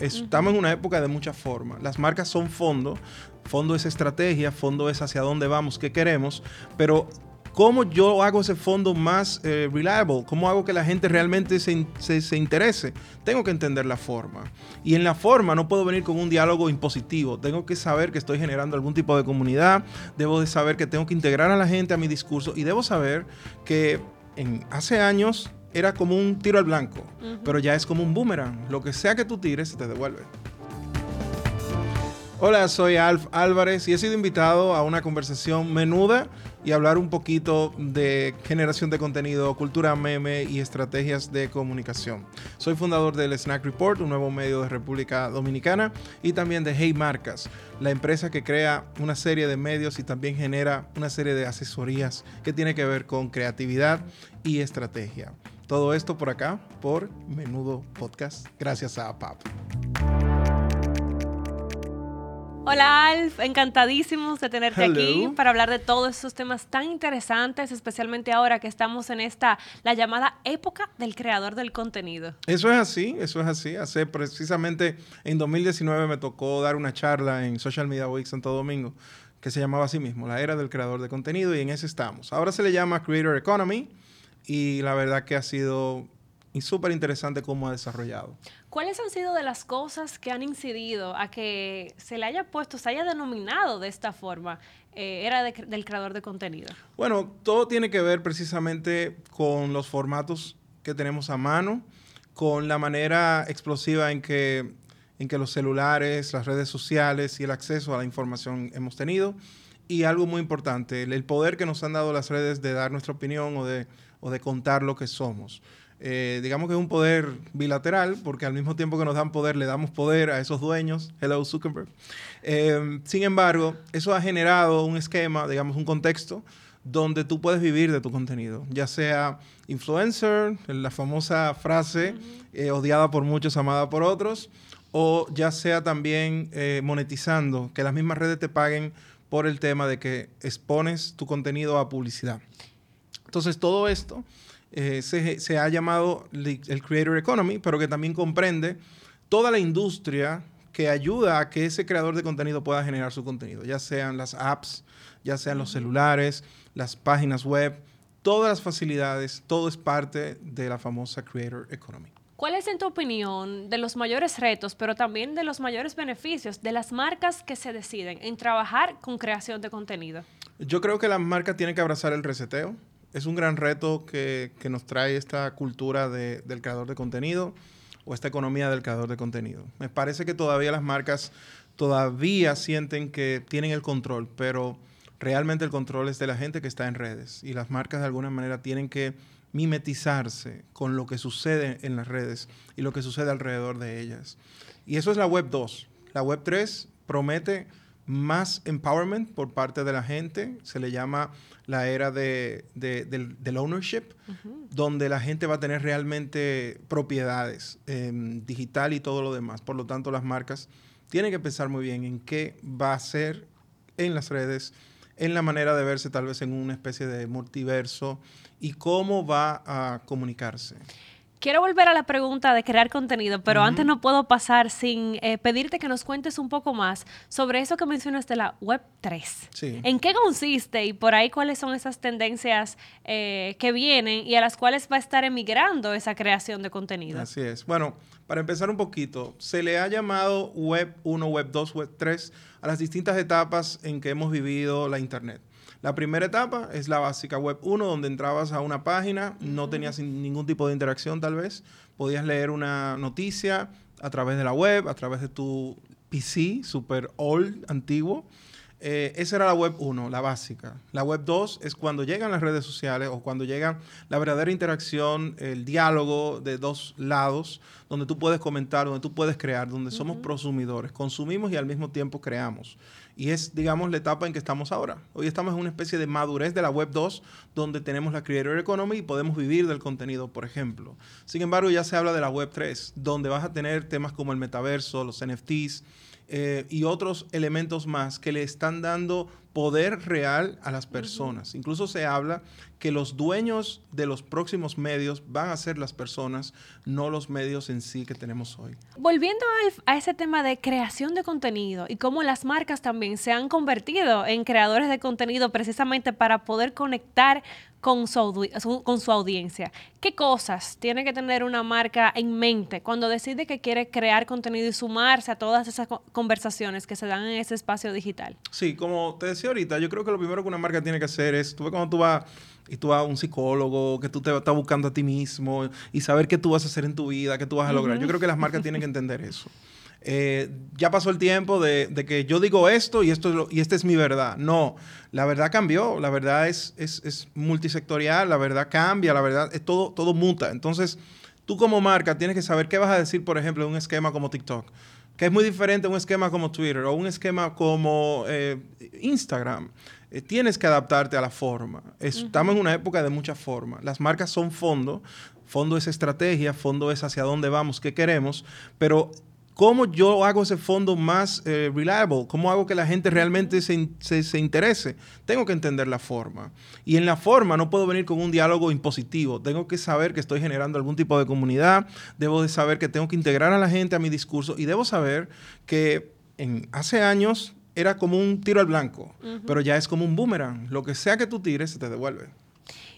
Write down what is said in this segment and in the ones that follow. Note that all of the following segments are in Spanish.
Estamos en una época de muchas formas. Las marcas son fondo, fondo es estrategia, fondo es hacia dónde vamos, qué queremos, pero ¿Cómo yo hago ese fondo más eh, reliable? ¿Cómo hago que la gente realmente se, se, interese? Tengo que entender la forma. Y en la forma no puedo venir con un diálogo impositivo. Tengo que saber que estoy generando algún tipo de comunidad. Debo de saber que tengo que integrar a la gente a mi discurso. Y debo saber que en, hace años era como un tiro al blanco. Pero ya es como un boomerang. Lo que sea que tú tires, se te devuelve. Hola, soy Alf Álvarez y he sido invitado a una conversación menuda y hablar un poquito de generación de contenido, cultura meme y estrategias de comunicación. Soy fundador del Snack Report, un nuevo medio de República Dominicana, y también de Hey Marcas, la empresa que crea una serie de medios y también genera una serie de asesorías que tiene que ver con creatividad y estrategia. Todo esto por acá, por Menudo Podcast, gracias a PAP. Hola Alf, encantadísimos de tenerte aquí para hablar de todos esos temas tan interesantes, especialmente ahora que estamos en esta, la llamada época del creador del contenido. Eso es así, eso es así. Hace precisamente en 2019 me tocó dar una charla en Social Media Week Santo Domingo que se llamaba así mismo, la era del creador de contenido y en ese estamos. Ahora se le llama Creator Economy y la verdad que ha sido súper interesante cómo ha desarrollado. ¿Cuáles han sido de las cosas que han incidido a que se le haya puesto, se haya denominado de esta forma, eh, era del creador de contenido? Bueno, todo tiene que ver precisamente con los formatos que tenemos a mano, con la manera explosiva en que, en que los celulares, las redes sociales y el acceso a la información hemos tenido. Y algo muy importante, el, poder que nos han dado las redes de dar nuestra opinión o de, o de contar lo que somos. Eh, digamos que es un poder bilateral, porque al mismo tiempo que nos dan poder, le damos poder a esos dueños. Hello, Zuckerberg. Eh, sin embargo, eso ha generado un esquema, digamos, un contexto donde tú puedes vivir de tu contenido, ya sea influencer, la famosa frase eh, odiada por muchos, amada por otros, o ya sea también monetizando, que las mismas redes te paguen por el tema de que expones tu contenido a publicidad. Entonces, todo esto eh, se, ha llamado el Creator Economy, pero que también comprende toda la industria que ayuda a que ese creador de contenido pueda generar su contenido, ya sean las apps, ya sean los celulares, las páginas web, todas las facilidades, todo es parte de la famosa Creator Economy. ¿Cuál es, en tu opinión, de los mayores retos, pero también de los mayores beneficios de las marcas que se deciden en trabajar con creación de contenido? Yo creo que las marcas tienen que abrazar el reseteo es un gran reto que, nos trae esta cultura del creador de contenido o esta economía del creador de contenido. Me parece que todavía las marcas todavía sienten que tienen el control, pero realmente el control es de la gente que está en redes y las marcas de alguna manera tienen que mimetizarse con lo que sucede en las redes y lo que sucede alrededor de ellas. Y eso es la web 2. La web 3 promete más empowerment por parte de la gente, se le llama la era de, del, ownership, donde la gente va a tener realmente propiedades em, digital y todo lo demás. Por lo tanto, las marcas tienen que pensar muy bien en qué va a ser en las redes, en la manera de verse tal vez en una especie de multiverso y cómo va a comunicarse. Quiero volver a la pregunta de crear contenido, pero antes no puedo pasar sin eh, pedirte que nos cuentes un poco más sobre eso que mencionas de la Web 3. Sí. ¿En qué consiste y por ahí cuáles son esas tendencias eh, que vienen y a las cuales va a estar emigrando esa creación de contenido? Así es. Bueno, para empezar un poquito, se le ha llamado Web 1, Web 2, Web 3 a las distintas etapas en que hemos vivido la Internet. La primera etapa es la básica web 1, donde entrabas a una página, no tenías ningún tipo de interacción tal vez, podías leer una noticia a través de la web, a través de tu PC, super old, antiguo. Eh, esa era la web 1, la básica. La web 2 es cuando llegan las redes sociales o cuando llega la verdadera interacción, el diálogo de dos lados, donde tú puedes comentar, donde tú puedes crear, donde somos prosumidores, consumimos y al mismo tiempo creamos. Y es, digamos, la etapa en que estamos ahora. Hoy estamos en una especie de madurez de la Web 2, donde tenemos la Creator Economy y podemos vivir del contenido, por ejemplo. Sin embargo, ya se habla de la Web 3, donde vas a tener temas como el metaverso, los NFTs eh, y otros elementos más que le están dando poder real a las personas. Incluso se habla que los dueños de los próximos medios van a ser las personas, no los medios en sí que tenemos hoy. Volviendo a ese tema de creación de contenido y cómo las marcas también se han convertido en creadores de contenido precisamente para poder conectar con su, con su audiencia. ¿Qué cosas tiene que tener una marca en mente cuando decide que quiere crear contenido y sumarse a todas esas conversaciones que se dan en ese espacio digital? Sí, como te decía ahorita, yo creo que lo primero que una marca tiene que hacer es, tú ves cuando tú vas y tú vas a un psicólogo, que tú te estás buscando a ti mismo y saber qué tú vas a hacer en tu vida, qué tú vas a lograr. Yo creo que las marcas tienen que entender eso. Eh, ya pasó el tiempo de, que yo digo esto y, esto y esta es mi verdad. No, la verdad cambió, la verdad es, es, multisectorial, la verdad cambia, la verdad es todo, todo muta. Entonces, tú como marca tienes que saber qué vas a decir, por ejemplo, en un esquema como TikTok, que es muy diferente a un esquema como Twitter o un esquema como eh, Instagram. Eh, tienes que adaptarte a la forma. Estamos en una época de mucha forma. Las marcas son fondo, fondo es estrategia, fondo es hacia dónde vamos, qué queremos, pero ¿Cómo yo hago ese fondo más eh, reliable? ¿Cómo hago que la gente realmente se, se, interese? Tengo que entender la forma. Y en la forma no puedo venir con un diálogo impositivo. Tengo que saber que estoy generando algún tipo de comunidad. Debo de saber que tengo que integrar a la gente a mi discurso. Y debo saber que en, hace años era como un tiro al blanco, pero ya es como un boomerang. Lo que sea que tú tires se te devuelve.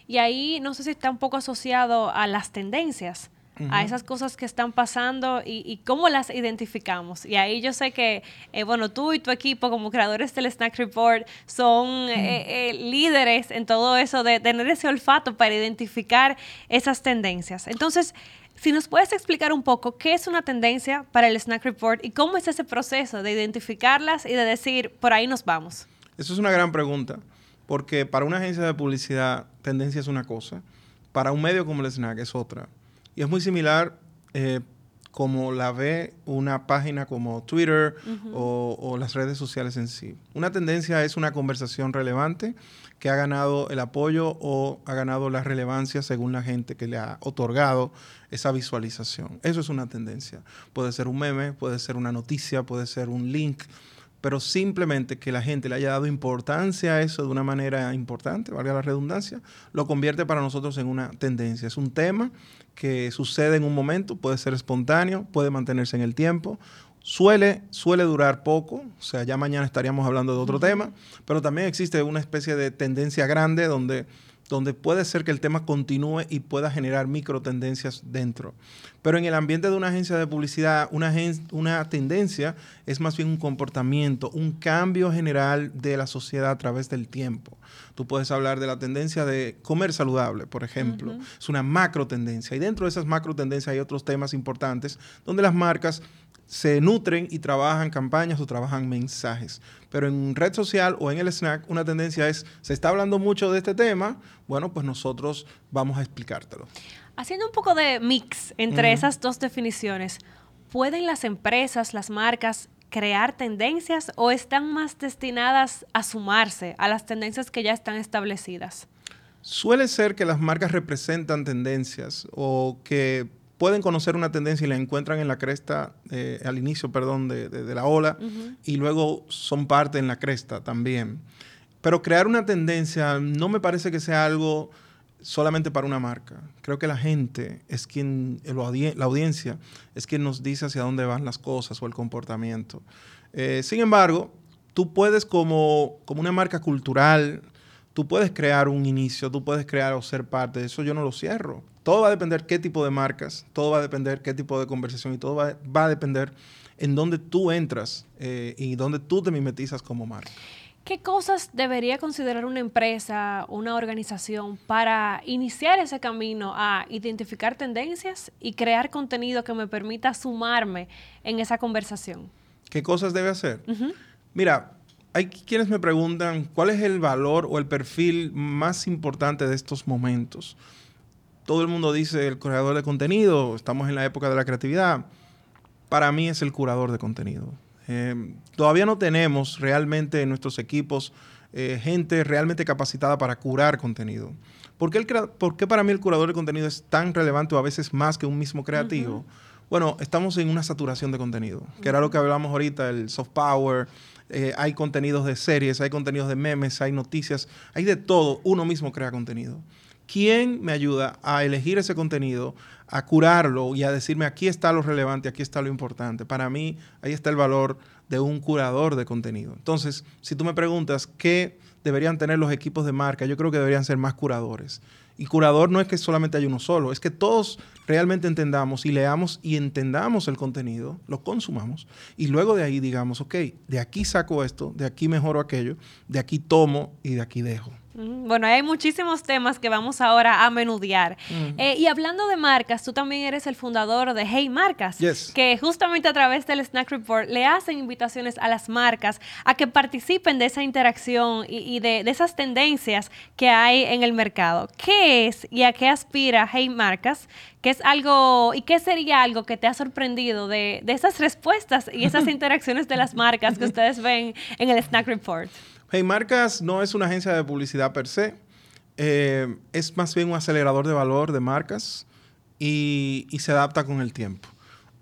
Y ahí no sé si está un poco asociado a las tendencias a esas cosas que están pasando y, cómo las identificamos. Y ahí yo sé que, eh, bueno, tú y tu equipo como creadores del Snack Report son eh, eh, líderes en todo eso de tener ese olfato para identificar esas tendencias. Entonces, si nos puedes explicar un poco qué es una tendencia para el Snack Report y cómo es ese proceso de identificarlas y de decir, por ahí nos vamos. Eso es una gran pregunta, porque para una agencia de publicidad, tendencia es una cosa, para un medio como el Snack es otra. Y es muy similar eh, como la ve una página como Twitter o, las redes sociales en sí. Una tendencia es una conversación relevante que ha ganado el apoyo o ha ganado la relevancia según la gente que le ha otorgado esa visualización. Eso es una tendencia. Puede ser un meme, puede ser una noticia, puede ser un link, pero simplemente que la gente le haya dado importancia a eso de una manera importante, valga la redundancia, lo convierte para nosotros en una tendencia. Es un tema que sucede en un momento, puede ser espontáneo, puede mantenerse en el tiempo, suele, suele durar poco, o sea, ya mañana estaríamos hablando de otro tema, pero también existe una especie de tendencia grande donde donde puede ser que el tema continúe y pueda generar micro tendencias dentro. Pero en el ambiente de una agencia de publicidad, una, una tendencia es más bien un comportamiento, un cambio general de la sociedad a través del tiempo. Tú puedes hablar de la tendencia de comer saludable, por ejemplo. Es una macro tendencia. Y dentro de esas macro tendencias hay otros temas importantes donde las marcas se nutren y trabajan campañas o trabajan mensajes. Pero en red social o en el snack, una tendencia es, se está hablando mucho de este tema, bueno, pues nosotros vamos a explicártelo. Haciendo un poco de mix entre esas dos definiciones, ¿pueden las empresas, las marcas, crear tendencias o están más destinadas a sumarse a las tendencias que ya están establecidas? Suele ser que las marcas representan tendencias o que pueden conocer una tendencia y la encuentran en la cresta, eh, al inicio, perdón, de, la ola, y luego son parte en la cresta también. Pero crear una tendencia no me parece que sea algo solamente para una marca. Creo que la gente es quien, la audiencia, es quien nos dice hacia dónde van las cosas o el comportamiento. Eh, sin embargo, tú puedes como, como una marca cultural, tú puedes crear un inicio, tú puedes crear o ser parte de eso, yo no lo cierro. Todo va a depender qué tipo de marcas, todo va a depender qué tipo de conversación y todo va, a depender en dónde tú entras eh, y dónde tú te mimetizas como marca. ¿Qué cosas debería considerar una empresa, una organización para iniciar ese camino a identificar tendencias y crear contenido que me permita sumarme en esa conversación? ¿Qué cosas debe hacer? Mira, hay quienes me preguntan cuál es el valor o el perfil más importante de estos momentos todo el mundo dice el creador de contenido, estamos en la época de la creatividad. Para mí es el curador de contenido. Eh, todavía no tenemos realmente en nuestros equipos eh, gente realmente capacitada para curar contenido. ¿Por qué, para mí el curador de contenido es tan relevante o a veces más que un mismo creativo? Bueno, estamos en una saturación de contenido, que era lo que hablamos ahorita, el soft power, eh, hay contenidos de series, hay contenidos de memes, hay noticias, hay de todo. Uno mismo crea contenido. ¿Quién me ayuda a elegir ese contenido, a curarlo y a decirme aquí está lo relevante, aquí está lo importante? Para mí, ahí está el valor de un curador de contenido. Entonces, si tú me preguntas qué deberían tener los equipos de marca, yo creo que deberían ser más curadores. Y curador no es que solamente hay uno solo, es que todos realmente entendamos y leamos y entendamos el contenido, lo consumamos y luego de ahí digamos, ok, de aquí saco esto, de aquí mejoro aquello, de aquí tomo y de aquí dejo. Bueno, hay muchísimos temas que vamos ahora a menudear. Eh, y hablando de marcas, tú también eres el fundador de Hey Marcas, que justamente a través del Snack Report le hacen invitaciones a las marcas a que participen de esa interacción y, de, esas tendencias que hay en el mercado. ¿Qué es y a qué aspira Hey Marcas? ¿Qué es algo y qué sería algo que te ha sorprendido de, de esas respuestas y esas interacciones de las marcas que ustedes ven en el Snack Report? Hey Marcas no es una agencia de publicidad per se, eh, es más bien un acelerador de valor de marcas y, se adapta con el tiempo.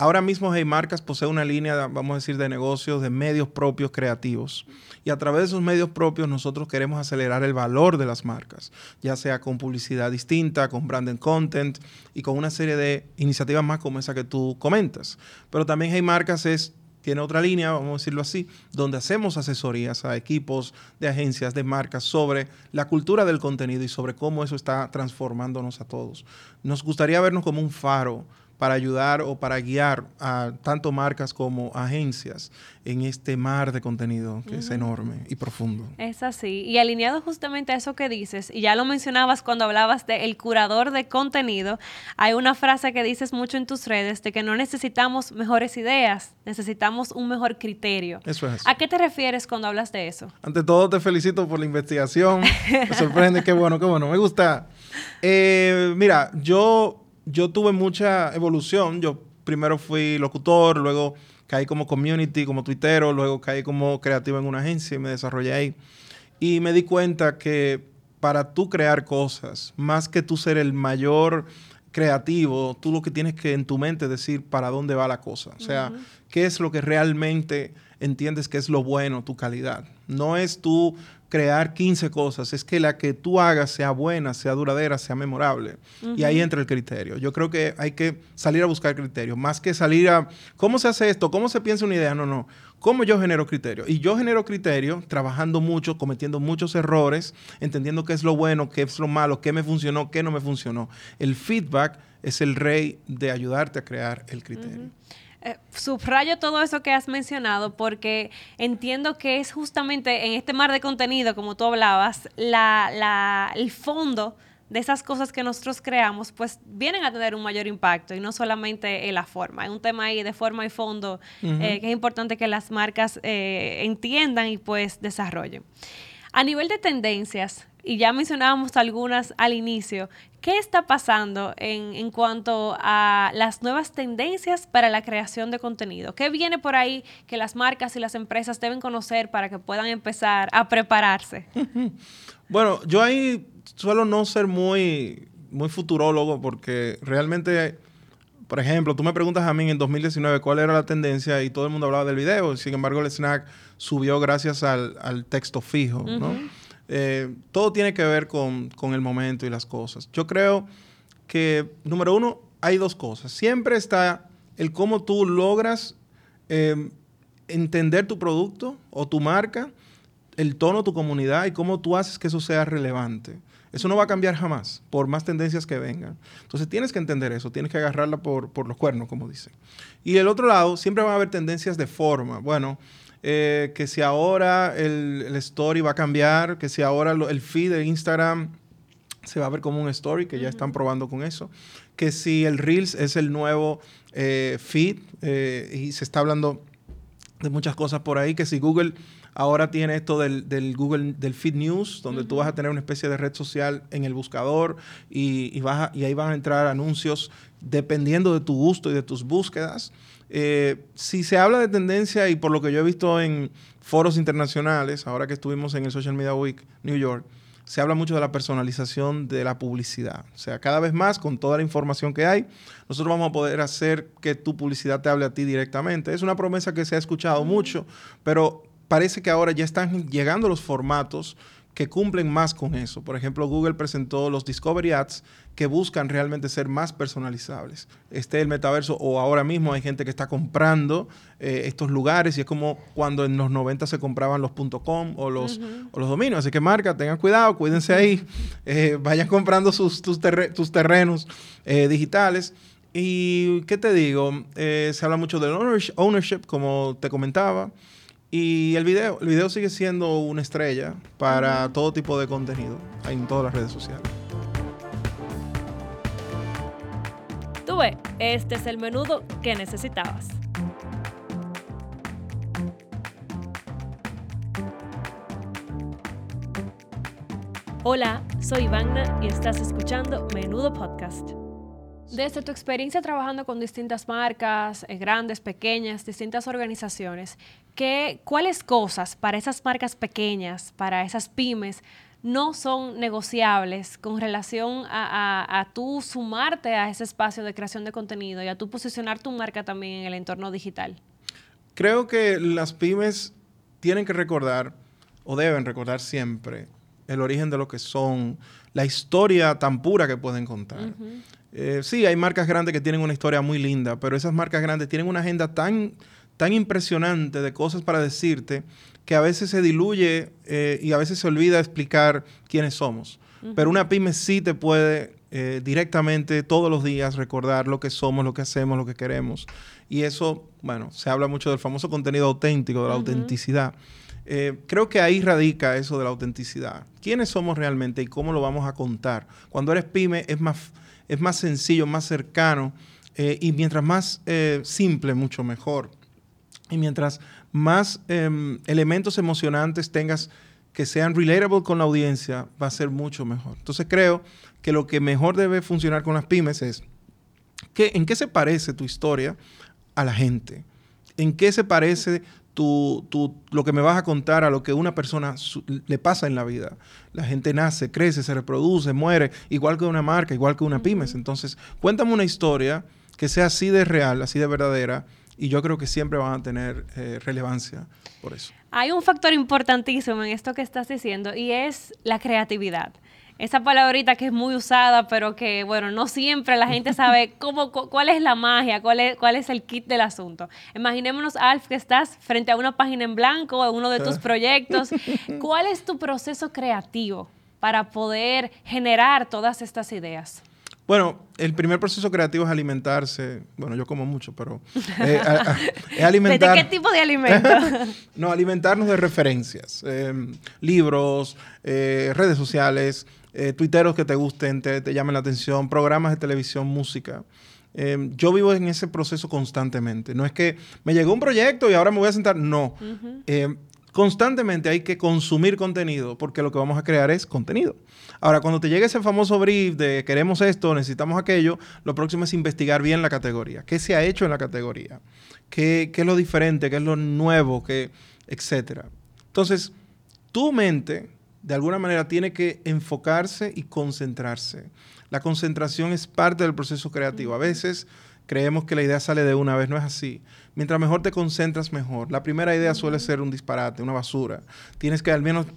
Ahora mismo Hey Marcas posee una línea, vamos a decir, de negocios, de medios propios creativos. Y a través de esos medios propios nosotros queremos acelerar el valor de las marcas, ya sea con publicidad distinta, con branded content y con una serie de iniciativas más como esa que tú comentas. Pero también Hey Marcas es tiene otra línea, vamos a decirlo así, donde hacemos asesorías a equipos de agencias, de marcas, sobre la cultura del contenido y sobre cómo eso está transformándonos a todos. Nos gustaría vernos como un faro para ayudar o para guiar a tanto marcas como agencias en este mar de contenido que es enorme y profundo. Es así. Y alineado justamente a eso que dices, y ya lo mencionabas cuando hablabas de el curador de contenido, hay una frase que dices mucho en tus redes de que no necesitamos mejores ideas, necesitamos un mejor criterio. Eso es. ¿A qué te refieres cuando hablas de eso? Ante todo te felicito por la investigación. Me sorprende, qué bueno, qué bueno. Me gusta. Eh, mira, yo yo tuve mucha evolución. Yo primero fui locutor, luego caí como community, como tuitero, luego caí como creativo en una agencia y me desarrollé ahí. Y me di cuenta que para tú crear cosas, más que tú ser el mayor creativo, tú lo que tienes que en tu mente decir para dónde va la cosa. O sea, qué es lo que realmente entiendes que es lo bueno, tu calidad. No es tú crear 15 cosas, es que la que tú hagas sea buena, sea duradera, sea memorable. Y ahí entra el criterio. Yo creo que hay que salir a buscar criterio, más que salir a, ¿cómo se hace esto? ¿Cómo se piensa una idea? No, no. ¿Cómo yo genero criterio? Y yo genero criterio trabajando mucho, cometiendo muchos errores, entendiendo qué es lo bueno, qué es lo malo, qué me funcionó, qué no me funcionó. El feedback es el rey de ayudarte a crear el criterio. Eh, subrayo todo eso que has mencionado porque entiendo que es justamente en este mar de contenido, como tú hablabas, la, el fondo de esas cosas que nosotros creamos, pues vienen a tener un mayor impacto y no solamente en la forma. Hay un tema ahí de forma y fondo eh, que es importante que las marcas eh, entiendan y pues desarrollen. A nivel de tendencias, y ya mencionábamos algunas al inicio, ¿qué está pasando en, en, cuanto a las nuevas tendencias para la creación de contenido? ¿Qué viene por ahí que las marcas y las empresas deben conocer para que puedan empezar a prepararse? bueno, yo ahí suelo no ser muy, muy futurólogo porque realmente... Por ejemplo, tú me preguntas a mí en 2019 cuál era la tendencia y todo el mundo hablaba del video. Sin embargo, el snack subió gracias al, al texto fijo, ¿no? Eh, todo tiene que ver con, el momento y las cosas. Yo creo que, número uno, hay dos cosas. Siempre está el cómo tú logras eh, entender tu producto o tu marca, el tono tu comunidad y cómo tú haces que eso sea relevante. Eso no va a cambiar jamás, por más tendencias que vengan. Entonces tienes que entender eso, tienes que agarrarla por, los cuernos, como dicen. Y el otro lado, siempre va a haber tendencias de forma. Bueno, eh, que si ahora el, story va a cambiar, que si ahora el feed de Instagram se va a ver como un story, que ya están probando con eso, que si el Reels es el nuevo eh, feed eh, y se está hablando de muchas cosas por ahí, que si Google ahora tiene esto del, Google, del Feed News, donde tú vas a tener una especie de red social en el buscador y, y, y ahí van a entrar anuncios dependiendo de tu gusto y de tus búsquedas. Eh, si se habla de tendencia y por lo que yo he visto en foros internacionales, ahora que estuvimos en el Social Media Week New York, se habla mucho de la personalización de la publicidad. O sea, cada vez más, con toda la información que hay, nosotros vamos a poder hacer que tu publicidad te hable a ti directamente. Es una promesa que se ha escuchado mucho, pero parece que ahora ya están llegando los formatos que cumplen más con eso. Por ejemplo, Google presentó los Discovery Ads que buscan realmente ser más personalizables. Este el metaverso o ahora mismo hay gente que está comprando eh, estos lugares y es como cuando en los 90 se compraban los .com o los, los dominios. Así que marca, tengan cuidado, cuídense ahí, eh, vayan comprando sus, tus, terrenos eh, digitales. Y, ¿qué te digo? se habla mucho del ownership, como te comentaba. Y el video, el video sigue siendo una estrella para todo tipo de contenido en todas las redes sociales. Este es el menudo que necesitabas. Hola, soy Vagna y estás escuchando Menudo Podcast. Desde tu experiencia trabajando con distintas marcas, eh, grandes, pequeñas, distintas organizaciones, ¿qué, ¿cuáles cosas para esas marcas pequeñas, para esas pymes, no son negociables con relación a, a, tú sumarte a ese espacio de creación de contenido y a tú posicionar tu marca también en el entorno digital? Creo que las pymes tienen que recordar, o deben recordar siempre, el origen de lo que son, la historia tan pura que pueden contar. Eh, sí, hay marcas grandes que tienen una historia muy linda, pero esas marcas grandes tienen una agenda tan, tan impresionante de cosas para decirte que a veces se diluye eh, y a veces se olvida explicar quiénes somos. Pero una pyme sí te puede eh, directamente todos los días recordar lo que somos, lo que hacemos, lo que queremos. Y eso, bueno, se habla mucho del famoso contenido auténtico, de la autenticidad. creo que ahí radica eso de la autenticidad. ¿Quiénes somos realmente y cómo lo vamos a contar? Cuando eres pyme es más es más sencillo, más cercano eh, y mientras más eh, simple, mucho mejor. Y mientras más em, elementos emocionantes tengas que sean relatable con la audiencia, va a ser mucho mejor. Entonces creo que lo que mejor debe funcionar con las pymes es que, en qué se parece tu historia a la gente, en qué se parece tu, lo que me vas a contar a lo que una persona le pasa en la vida. La gente nace, crece, se reproduce, muere, igual que una marca, igual que una pymes. Entonces, cuéntame una historia que sea así de real, así de verdadera, y yo creo que siempre van a tener eh, relevancia por eso. Hay un factor importantísimo en esto que estás diciendo y es la creatividad esa palabrita que es muy usada, pero que, bueno, no siempre la gente sabe cómo, cuál es la magia, cuál es, cuál es el kit del asunto. Imaginémonos, Alf, que estás frente a una página en blanco, uno de tus proyectos. ¿Cuál es tu proceso creativo para poder generar todas estas ideas? Bueno, el primer proceso creativo es alimentarse. Bueno, yo como mucho, pero eh, es alimentar. ¿De qué tipo de alimento? no, alimentarnos de referencias, em, libros, eh, redes sociales, eh, tuiteros que te gusten, te, llamen la atención, programas de televisión, música. Eh, yo vivo en ese proceso constantemente. No es que me llegó un proyecto y ahora me voy a sentar. No. Constantemente hay que consumir contenido porque lo que vamos a crear es contenido. Ahora, cuando te llegue ese famoso brief de queremos esto, necesitamos aquello, lo próximo es investigar bien la categoría. ¿Qué se ha hecho en la categoría? ¿Qué, qué es lo diferente? ¿Qué es lo nuevo? ¿Qué, etcétera. Entonces, tu mente de alguna manera tiene que enfocarse y concentrarse. La concentración es parte del proceso creativo. A veces creemos que la idea sale de una vez, no es así. Mientras mejor te concentras, mejor. La primera idea suele ser un disparate, una basura. Tienes que al menos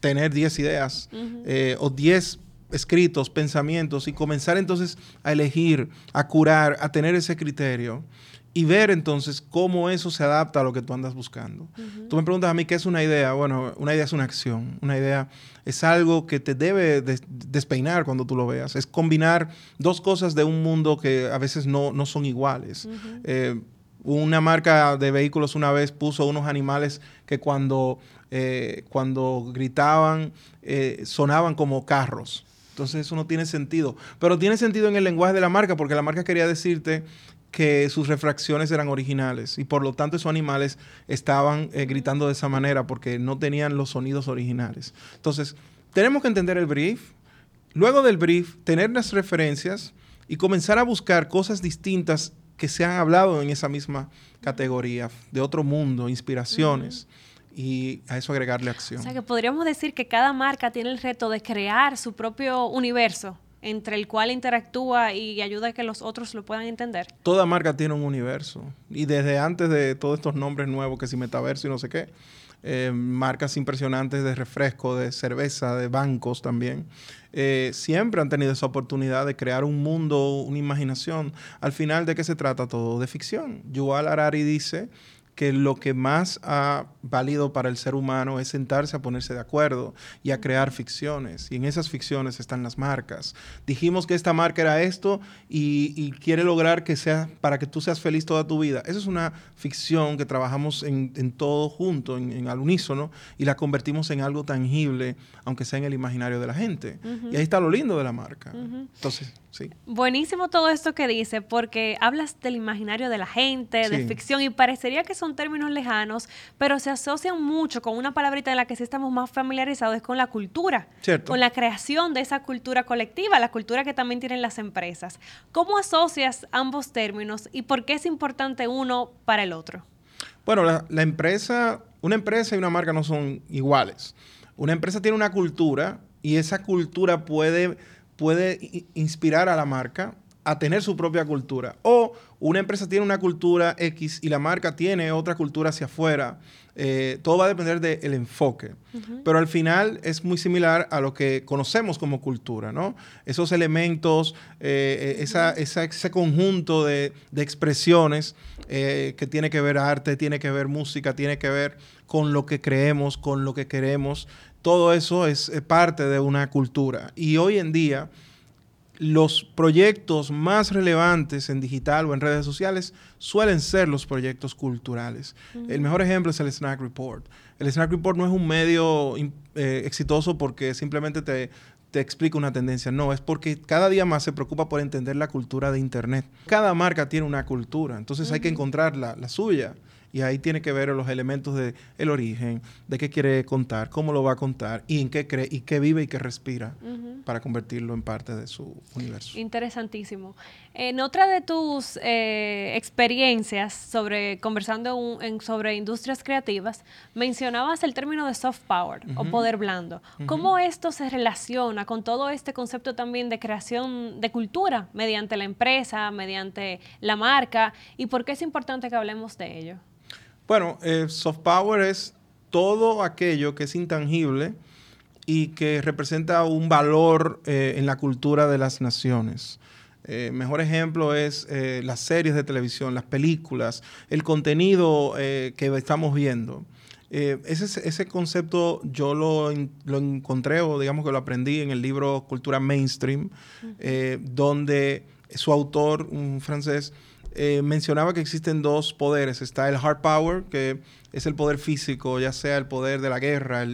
tener 10 ideas eh, o 10 escritos, pensamientos y comenzar entonces a elegir, a curar, a tener ese criterio y ver entonces cómo eso se adapta a lo que tú andas buscando. Tú me preguntas a mí qué es una idea. Bueno, una idea es una acción. Una idea es algo que te debe despeinar cuando tú lo veas. Es combinar dos cosas de un mundo que a veces no, son iguales. Eh, una marca de vehículos una vez puso unos animales que cuando, eh, cuando gritaban eh, sonaban como carros. Entonces eso no tiene sentido. Pero tiene sentido en el lenguaje de la marca porque la marca quería decirte que sus refracciones eran originales y por lo tanto esos animales estaban eh, gritando de esa manera porque no tenían los sonidos originales. Entonces, tenemos que entender el brief, luego del brief, tener las referencias y comenzar a buscar cosas distintas que se han hablado en esa misma categoría, de otro mundo, inspiraciones. y a eso agregarle acción. O sea que podríamos decir que cada marca tiene el reto de crear su propio universo entre el cual interactúa y ayuda a que los otros lo puedan entender. Toda marca tiene un universo. Y desde antes de todos estos nombres nuevos, que si metaverso y no sé qué, eh, marcas impresionantes de refresco, de cerveza, de bancos también, eh, siempre han tenido esa oportunidad de crear un mundo, una imaginación. Al final, ¿de qué se trata todo? De ficción. Yuval Harari dice que lo que más ha valido para el ser humano es sentarse a ponerse de acuerdo y a crear ficciones. Y en esas ficciones están las marcas. Dijimos que esta marca era esto y, quiere lograr que sea para que tú seas feliz toda tu vida. Esa es una ficción que trabajamos en, todo junto, en, al unísono, y la convertimos en algo tangible, aunque sea en el imaginario de la gente. Y ahí está lo lindo de la marca. Entonces, sí. Buenísimo todo esto que dice, porque hablas del imaginario de la gente, de ficción, y parecería que son términos lejanos, pero se asocian mucho con una palabrita en la que sí estamos más familiarizados, es con la cultura, con la creación de esa cultura colectiva, la cultura que también tienen las empresas. ¿Cómo asocias ambos términos y por qué es importante uno para el otro? Bueno, la, empresa, una empresa y una marca no son iguales. Una empresa tiene una cultura y esa cultura puede, puede inspirar a la marca a tener su propia cultura. O una empresa tiene una cultura X y la marca tiene otra cultura hacia afuera. Eh, todo va a depender del enfoque. Pero al final es muy similar a lo que conocemos como cultura, ¿no? Esos elementos, eh, esa, ese conjunto de, expresiones eh, que tiene que ver arte, tiene que ver música, tiene que ver con lo que creemos, con lo que queremos. Todo eso es parte de una cultura. Y hoy en día los proyectos más relevantes en digital o en redes sociales suelen ser los proyectos culturales. El mejor ejemplo es el Snack Report. El Snack Report no es un medio eh, exitoso porque simplemente te, explica una tendencia. No, es porque cada día más se preocupa por entender la cultura de Internet. Cada marca tiene una cultura, entonces hay que encontrar la, la suya. Y ahí tiene que ver los elementos de el origen, de qué quiere contar, cómo lo va a contar y en qué cree y qué vive y qué respira para convertirlo en parte de su universo. Interesantísimo. En otra de tus eh, experiencias sobre conversando sobre industrias creativas, mencionabas el término de soft power o poder blando. ¿Cómo esto se relaciona con todo este concepto también de creación de cultura mediante la empresa, mediante la marca y por qué es importante que hablemos de ello? Bueno, eh, soft power es todo aquello que es intangible y que representa un valor eh, en la cultura de las naciones. Eh, mejor ejemplo es las series de televisión, las películas, el contenido que estamos viendo. ese, ese, concepto yo lo, lo, encontré o digamos que lo aprendí en el libro Cultura Mainstream, donde su autor, un francés, eh, mencionaba que existen dos poderes. Está el hard power, que es el poder físico, ya sea el poder de la guerra,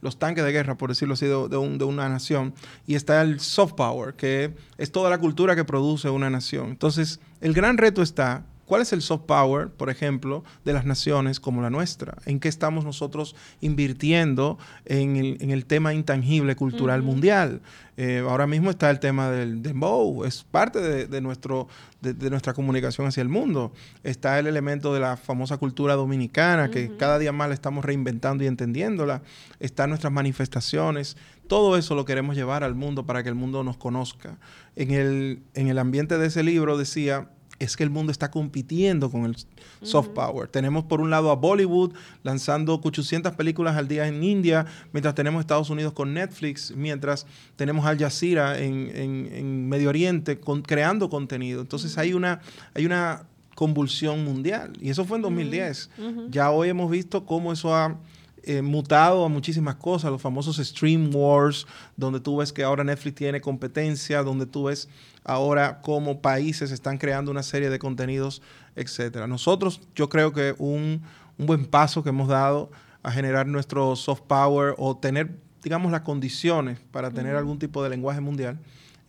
los tanques de guerra, por decirlo así, de, de, una nación. Y está el soft power, que es toda la cultura que produce una nación. Entonces, el gran reto está ¿Cuál es el soft power, por ejemplo, de las naciones como la nuestra? ¿En qué estamos nosotros invirtiendo en el, tema intangible cultural mundial? Eh, ahora mismo está el tema del dembow, es parte de, nuestro, de, nuestra comunicación hacia el mundo. Está el elemento de la famosa cultura dominicana, que cada día más la estamos reinventando y entendiéndola. Están nuestras manifestaciones. Todo eso lo queremos llevar al mundo para que el mundo nos conozca. En el, en el ambiente de ese libro decía es que el mundo está compitiendo con el soft power. Tenemos por un lado a Bollywood lanzando 800 películas al día en India, mientras tenemos Estados Unidos con Netflix, mientras tenemos Al Jazeera en, Medio Oriente creando contenido. Entonces hay una, hay una convulsión mundial y eso fue en 2010. Ya hoy hemos visto cómo eso ha eh, mutado a muchísimas cosas, los famosos Stream Wars, donde tú ves que ahora Netflix tiene competencia, donde tú ves ahora cómo países están creando una serie de contenidos, etcétera. Nosotros, yo creo que un, un buen paso que hemos dado a generar nuestro soft power o tener, digamos, las condiciones para tener algún tipo de lenguaje mundial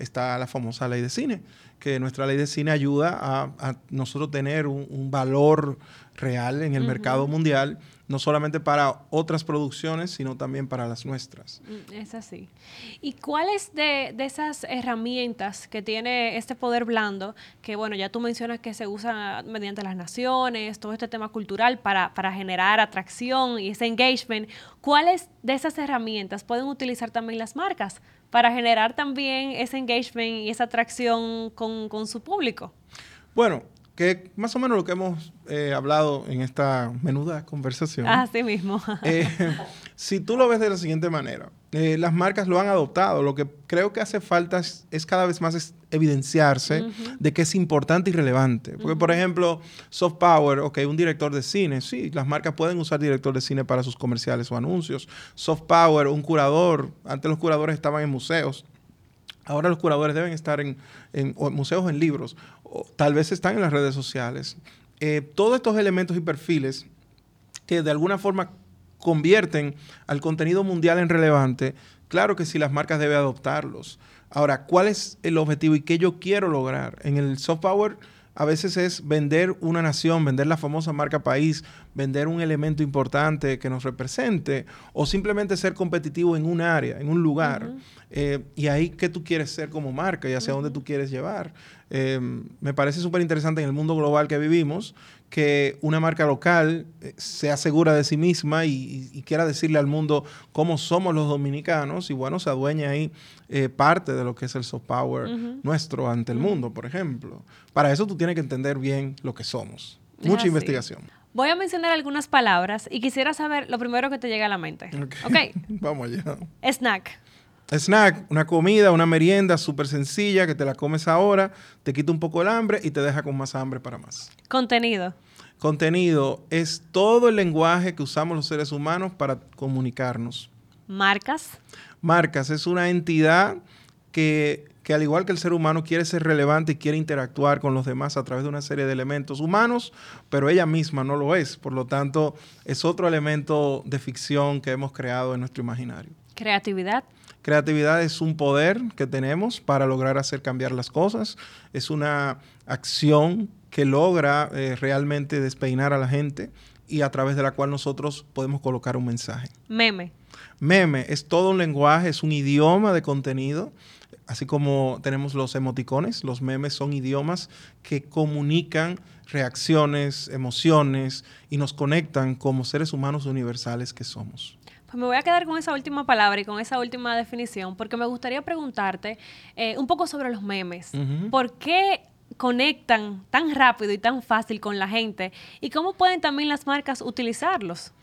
está la famosa ley de cine, que nuestra ley de cine ayuda a, nosotros tener un, valor real en el mercado mundial no solamente para otras producciones, sino también para las nuestras. Mm, es así. ¿Y cuáles de, de esas herramientas que tiene este poder blando, que bueno, ya tú mencionas que se usa mediante las naciones, todo este tema cultural para, para generar atracción y ese engagement, cuáles de esas herramientas pueden utilizar también las marcas para generar también ese engagement y esa atracción con, con su público? Bueno, que más o menos lo que hemos eh, hablado en esta menuda conversación. Así mismo. Eh, si tú lo ves de la siguiente manera, eh, las marcas lo han adoptado. Lo que creo que hace falta es, cada vez más evidenciarse de que es importante y relevante. Porque, por ejemplo, soft power, ok, un director de cine, sí, las marcas pueden usar director de cine para sus comerciales o anuncios. Soft power, un curador, antes los curadores estaban en museos. Ahora los curadores deben estar en, museos, en libros tal vez están en las redes sociales. Eh, todos estos elementos y perfiles que de alguna forma convierten al contenido mundial en relevante, claro que sí las marcas deben adoptarlos. Ahora, ¿cuál es el objetivo y qué yo quiero lograr? En el soft power a veces es vender una nación, vender la famosa marca país, vender un elemento importante que nos represente o simplemente ser competitivo en un área, en un lugar. Eh, y ahí qué tú quieres ser como marca y hacia dónde tú quieres llevar. Em, me parece súper interesante en el mundo global que vivimos que una marca local eh, sea segura de sí misma y, quiera decirle al mundo cómo somos los dominicanos y bueno, se adueña ahí eh, parte de lo que es el soft power nuestro ante el mundo, por ejemplo. Para eso tú tienes que entender bien lo que somos. Mucha investigación. Voy a mencionar algunas palabras y quisiera saber lo primero que te llega a la mente. Ok. Vamos allá. Snack. Snack, una comida, una merienda súper sencilla que te la comes ahora, te quita un poco el hambre y te deja con más hambre para más. Contenido. Contenido es todo el lenguaje que usamos los seres humanos para comunicarnos. Marcas. Marcas es una entidad que, que, al igual que el ser humano quiere ser relevante y quiere interactuar con los demás a través de una serie de elementos humanos, pero ella misma no lo es. Por lo tanto, es otro elemento de ficción que hemos creado en nuestro imaginario. Creatividad. Creatividad es un poder que tenemos para lograr hacer cambiar las cosas. Es una acción que logra eh, realmente despeinar a la gente y a través de la cual nosotros podemos colocar un mensaje. Meme. Meme es todo un lenguaje, es un idioma de contenido. Así como tenemos los emoticones, los memes son idiomas que comunican reacciones, emociones y nos conectan como seres humanos universales que somos. Pues me voy a quedar con esa última palabra y con esa última definición, porque me gustaría preguntarte eh, un poco sobre los memes. ¿Por qué conectan tan rápido y tan fácil con la gente? ¿Y cómo pueden también las marcas utilizarlos?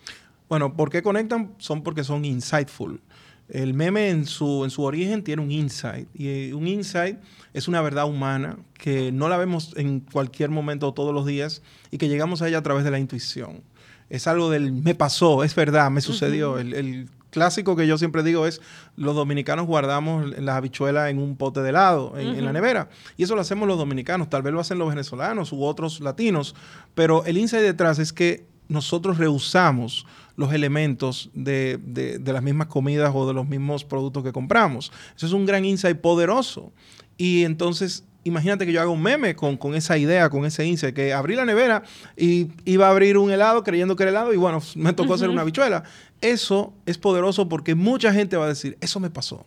Bueno, ¿por qué conectan? Son porque son insightful. El meme en su, en su origen tiene un insight. Y un insight es una verdad humana que no la vemos en cualquier momento todos los días y que llegamos a ella a través de la intuición es algo del me pasó, es verdad, me sucedió. el, clásico que yo siempre digo es los dominicanos guardamos las habichuelas en un pote de helado, en, la nevera. Y eso lo hacemos los dominicanos, tal vez lo hacen los venezolanos u otros latinos, pero el insight detrás es que nosotros rehusamos los elementos de, de, las mismas comidas o de los mismos productos que compramos. Eso es un gran insight poderoso. Y entonces imagínate que yo haga un meme con, esa idea, con ese insight, que abrí la nevera y iba a abrir un helado creyendo que era helado y bueno, me tocó hacer una bichuela. Eso es poderoso porque mucha gente va a decir, eso me pasó.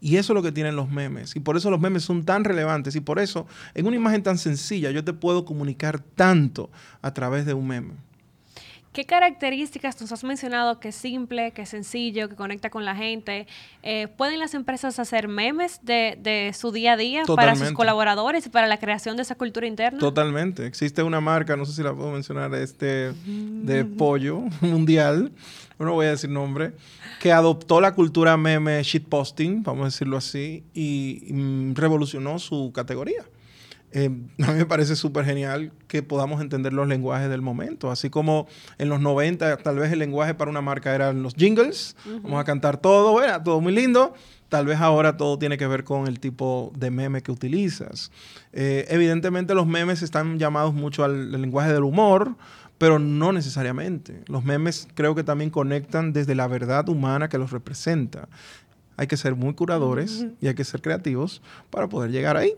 Y eso es lo que tienen los memes. Y por eso los memes son tan relevantes. Y por eso, en una imagen tan sencilla, yo te puedo comunicar tanto a través de un meme. ¿Qué características nos has mencionado que es simple, que es sencillo, que conecta con la gente? Eh, ¿Pueden las empresas hacer memes de, su día a día para sus colaboradores y para la creación de esa cultura interna? Totalmente. Existe una marca, no sé si la puedo mencionar, este, de pollo mundial, no voy a decir nombre, que adoptó la cultura meme shitposting, vamos a decirlo así, y revolucionó su categoría. Eh, a mí me parece súper genial que podamos entender los lenguajes del momento. Así como en los 90 tal vez el lenguaje para una marca eran los jingles, vamos a cantar todo, bueno, todo muy lindo. Tal vez ahora todo tiene que ver con el tipo de meme que utilizas. Eh, evidentemente los memes están llamados mucho al, lenguaje del humor, pero no necesariamente. Los memes creo que también conectan desde la verdad humana que los representa hay que ser muy curadores y hay que ser creativos para poder llegar ahí.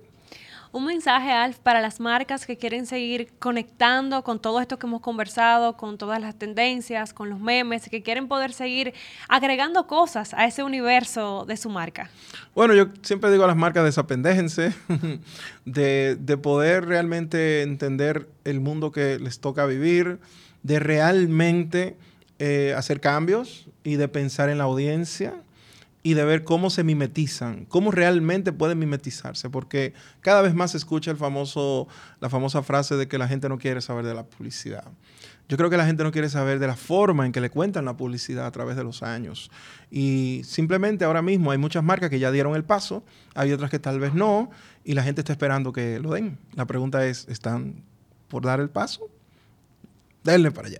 Un mensaje, Alf, para las marcas que quieren seguir conectando con todo esto que hemos conversado, con todas las tendencias, con los memes, que quieren poder seguir agregando cosas a ese universo de su marca. Bueno, yo siempre digo a las marcas, desapendéjense de, de poder realmente entender el mundo que les toca vivir, de realmente eh, hacer cambios y de pensar en la audiencia y de ver cómo se mimetizan, cómo realmente pueden mimetizarse, porque cada vez más se escucha el famoso, la famosa frase de que la gente no quiere saber de la publicidad. Yo creo que la gente no quiere saber de la forma en que le cuentan la publicidad a través de los años. Y simplemente ahora mismo hay muchas marcas que ya dieron el paso, hay otras que tal vez no, y la gente está esperando que lo den. La pregunta es, ¿están por dar el paso? Denle para allá.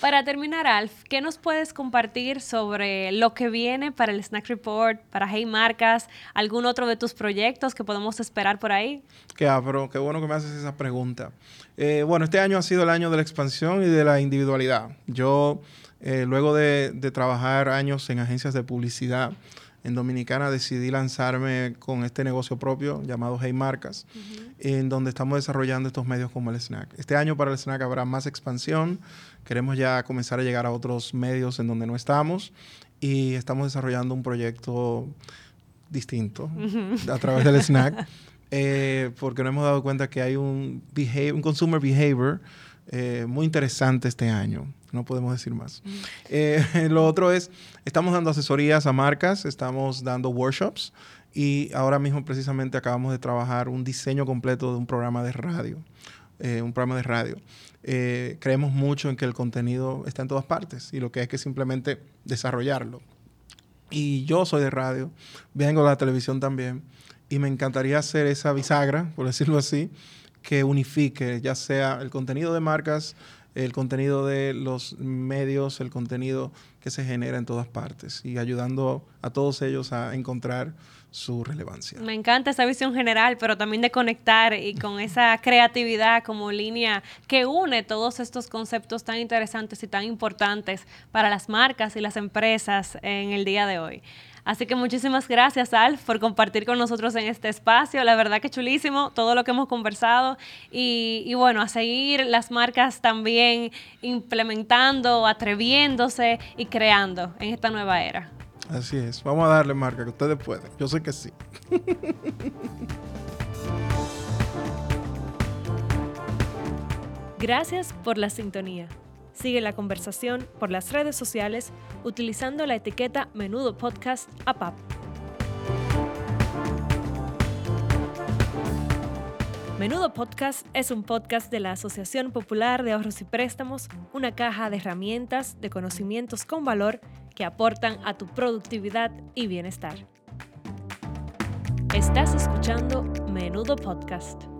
para terminar, Alf, ¿qué nos puedes compartir sobre lo que viene para el Snack Report, para Hey Marcas, algún otro de tus proyectos que podemos esperar por ahí? Qué qué bueno que me haces esa pregunta. Eh, bueno, este año ha sido el año de la expansión y de la individualidad. Yo, eh, luego de, de trabajar años en agencias de publicidad, en Dominicana decidí lanzarme con este negocio propio llamado Hey Marcas, en donde estamos desarrollando estos medios como el Snack. Este año para el Snack habrá más expansión. Queremos ya comenzar a llegar a otros medios en donde no estamos y estamos desarrollando un proyecto distinto a través del Snack, eh, porque nos hemos dado cuenta que hay un, un consumer behavior eh, muy interesante este año. No podemos decir más. Eh, lo otro es, estamos dando asesorías a marcas, estamos dando workshops y ahora mismo precisamente acabamos de trabajar un diseño completo de un programa de radio. Eh, un programa de radio. creemos mucho en que el contenido está en todas partes y lo que hay que simplemente desarrollarlo. Y yo soy de radio, vengo de la televisión también y me encantaría hacer esa bisagra, por decirlo así, que unifique, ya sea el contenido de marcas, el contenido de los medios, el contenido que se genera en todas partes y ayudando a todos ellos a encontrar su relevancia. Me encanta esa visión general, pero también de conectar y con esa creatividad como línea que une todos estos conceptos tan interesantes y tan importantes para las marcas y las empresas en el día de hoy. Así que muchísimas gracias, Alf, por compartir con nosotros en este espacio. La verdad que chulísimo todo lo que hemos conversado. Y, bueno, a seguir las marcas también implementando, atreviéndose y creando en esta nueva era. Así es. Vamos a darle marca, que ustedes pueden. Yo sé que sí. Gracias por la sintonía. Sigue la conversación por las redes sociales utilizando la etiqueta Menudo Podcast APAP. Menudo Podcast es un podcast de la Asociación Popular de Ahorros y Préstamos, una caja de herramientas, de conocimientos con valor que aportan a tu productividad y bienestar. Estás escuchando Menudo Podcast.